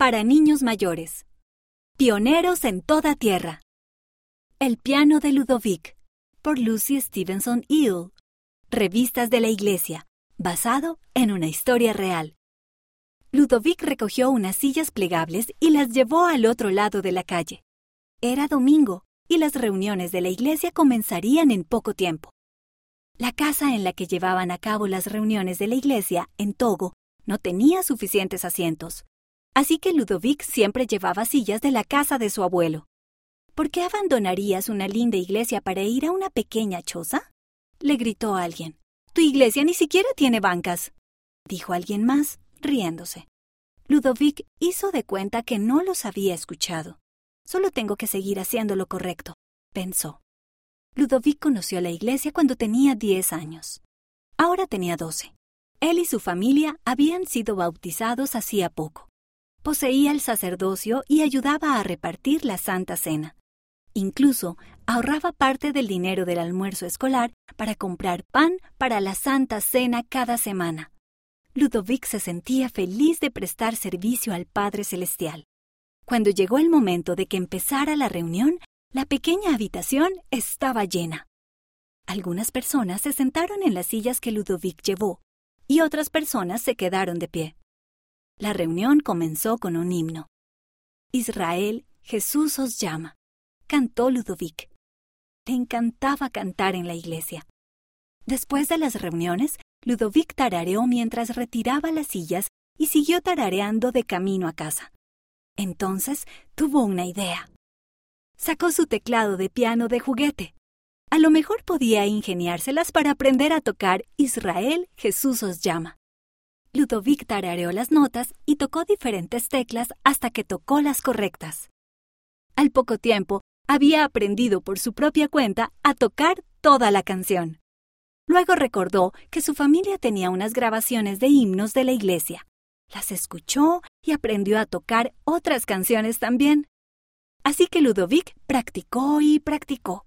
para niños mayores. Pioneros en toda tierra. El piano de Ludovic, por Lucy Stevenson Eel. Revistas de la Iglesia, basado en una historia real. Ludovic recogió unas sillas plegables y las llevó al otro lado de la calle. Era domingo y las reuniones de la iglesia comenzarían en poco tiempo. La casa en la que llevaban a cabo las reuniones de la iglesia, en Togo, no tenía suficientes asientos, así que Ludovic siempre llevaba sillas de la casa de su abuelo. ¿Por qué abandonarías una linda iglesia para ir a una pequeña choza? le gritó alguien. Tu iglesia ni siquiera tiene bancas, dijo alguien más, riéndose. Ludovic hizo de cuenta que no los había escuchado. Solo tengo que seguir haciendo lo correcto, pensó. Ludovic conoció la iglesia cuando tenía diez años. Ahora tenía doce. Él y su familia habían sido bautizados hacía poco. Poseía el sacerdocio y ayudaba a repartir la Santa Cena. Incluso ahorraba parte del dinero del almuerzo escolar para comprar pan para la Santa Cena cada semana. Ludovic se sentía feliz de prestar servicio al Padre Celestial. Cuando llegó el momento de que empezara la reunión, la pequeña habitación estaba llena. Algunas personas se sentaron en las sillas que Ludovic llevó, y otras personas se quedaron de pie. La reunión comenzó con un himno. Israel, Jesús os llama, cantó Ludovic. Le encantaba cantar en la iglesia. Después de las reuniones, Ludovic tarareó mientras retiraba las sillas y siguió tarareando de camino a casa. Entonces tuvo una idea. Sacó su teclado de piano de juguete. A lo mejor podía ingeniárselas para aprender a tocar Israel, Jesús os llama. Ludovic tarareó las notas y tocó diferentes teclas hasta que tocó las correctas. Al poco tiempo, había aprendido por su propia cuenta a tocar toda la canción. Luego recordó que su familia tenía unas grabaciones de himnos de la iglesia. Las escuchó y aprendió a tocar otras canciones también. Así que Ludovic practicó y practicó.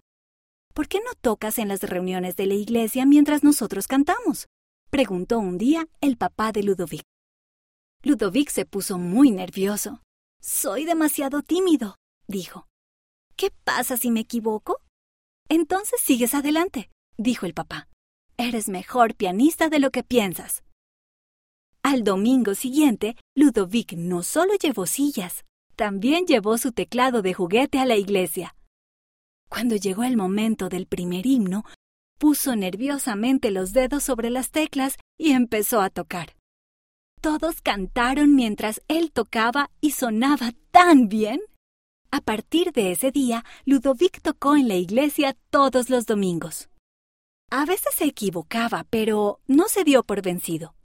¿Por qué no tocas en las reuniones de la iglesia mientras nosotros cantamos? Preguntó un día el papá de Ludovic. Ludovic se puso muy nervioso. Soy demasiado tímido, dijo. ¿Qué pasa si me equivoco? Entonces sigues adelante, dijo el papá. Eres mejor pianista de lo que piensas. Al domingo siguiente, Ludovic no solo llevó sillas, también llevó su teclado de juguete a la iglesia. Cuando llegó el momento del primer himno, puso nerviosamente los dedos sobre las teclas y empezó a tocar. Todos cantaron mientras él tocaba y sonaba tan bien. A partir de ese día, Ludovic tocó en la iglesia todos los domingos. A veces se equivocaba, pero no se dio por vencido.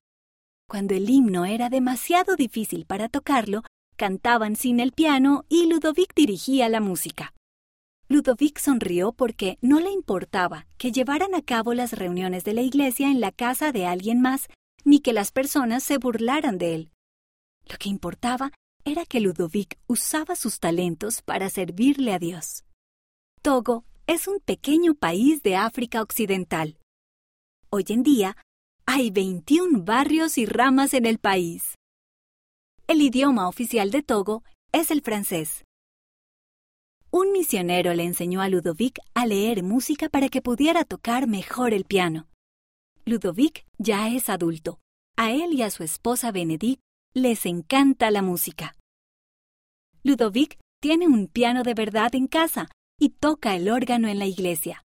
Cuando el himno era demasiado difícil para tocarlo, cantaban sin el piano y Ludovic dirigía la música. Ludovic sonrió porque no le importaba que llevaran a cabo las reuniones de la iglesia en la casa de alguien más, ni que las personas se burlaran de él. Lo que importaba era que Ludovic usaba sus talentos para servirle a Dios. Togo es un pequeño país de África Occidental. Hoy en día hay 21 barrios y ramas en el país. El idioma oficial de Togo es el francés. Un misionero le enseñó a Ludovic a leer música para que pudiera tocar mejor el piano. Ludovic ya es adulto. A él y a su esposa Benedict les encanta la música. Ludovic tiene un piano de verdad en casa y toca el órgano en la iglesia.